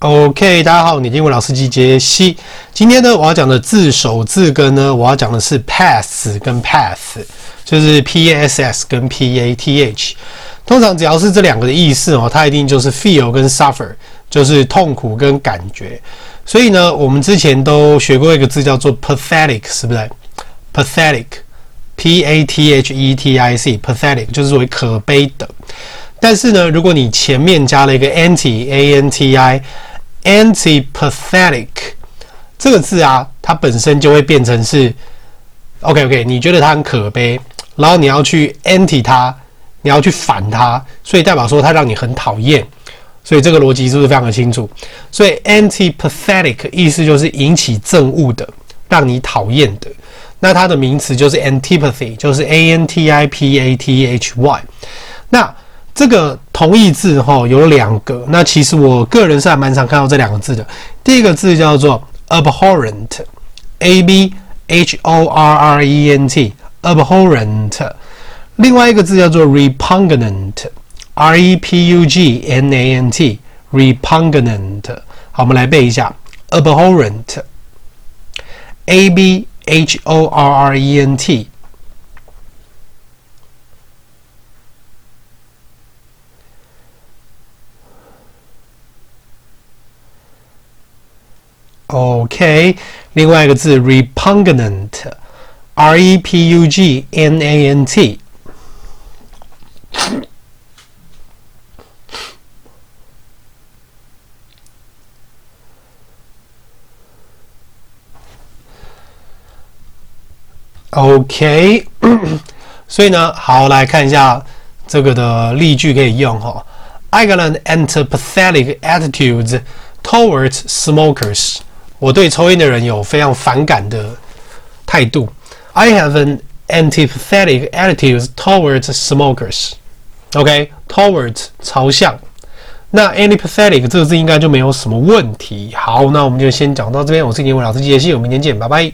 OK，大家好，你英文老司机杰西。今天呢，我要讲的字首字根呢，我要讲的是 pass 跟 path，就是 P A S S 跟 P A T H。通常只要是这两个的意思哦，它一定就是 feel 跟 suffer，就是痛苦跟感觉。所以呢，我们之前都学过一个字叫做 pathetic，是不是？pathetic，P A T H E T I C，pathetic 就是为可悲的。但是呢，如果你前面加了一个 anti，A N T I。Antipathetic 这个字啊，它本身就会变成是 OK OK，你觉得它很可悲，然后你要去 anti 它，你要去反它，所以代表说它让你很讨厌，所以这个逻辑是不是非常的清楚？所以 antipathetic 意思就是引起憎恶的，让你讨厌的。那它的名词就是 antipathy，就是 A N T I P A T H Y。那这个同义字哈有两个，那其实我个人是还蛮常看到这两个字的。第一个字叫做 abhorrent，A B H O R R E N T，abhorrent。另外一个字叫做 repugnant，R E P U G N A N T，repugnant。好，我们来背一下 abhorrent，A B H O R R E N T。OK，另外一个字 repugnant，R E P U G N A N T。OK，所以呢，好，来看一下这个的例句可以用哈。I got an antipathetic attitude towards smokers. 我对抽烟的人有非常反感的态度。I have an antipathetic attitude towards smokers. OK，towards、okay? 朝向。那 antipathetic 这个字应该就没有什么问题。好，那我们就先讲到这边。我是英文老师机杰西，我们明天见，拜拜。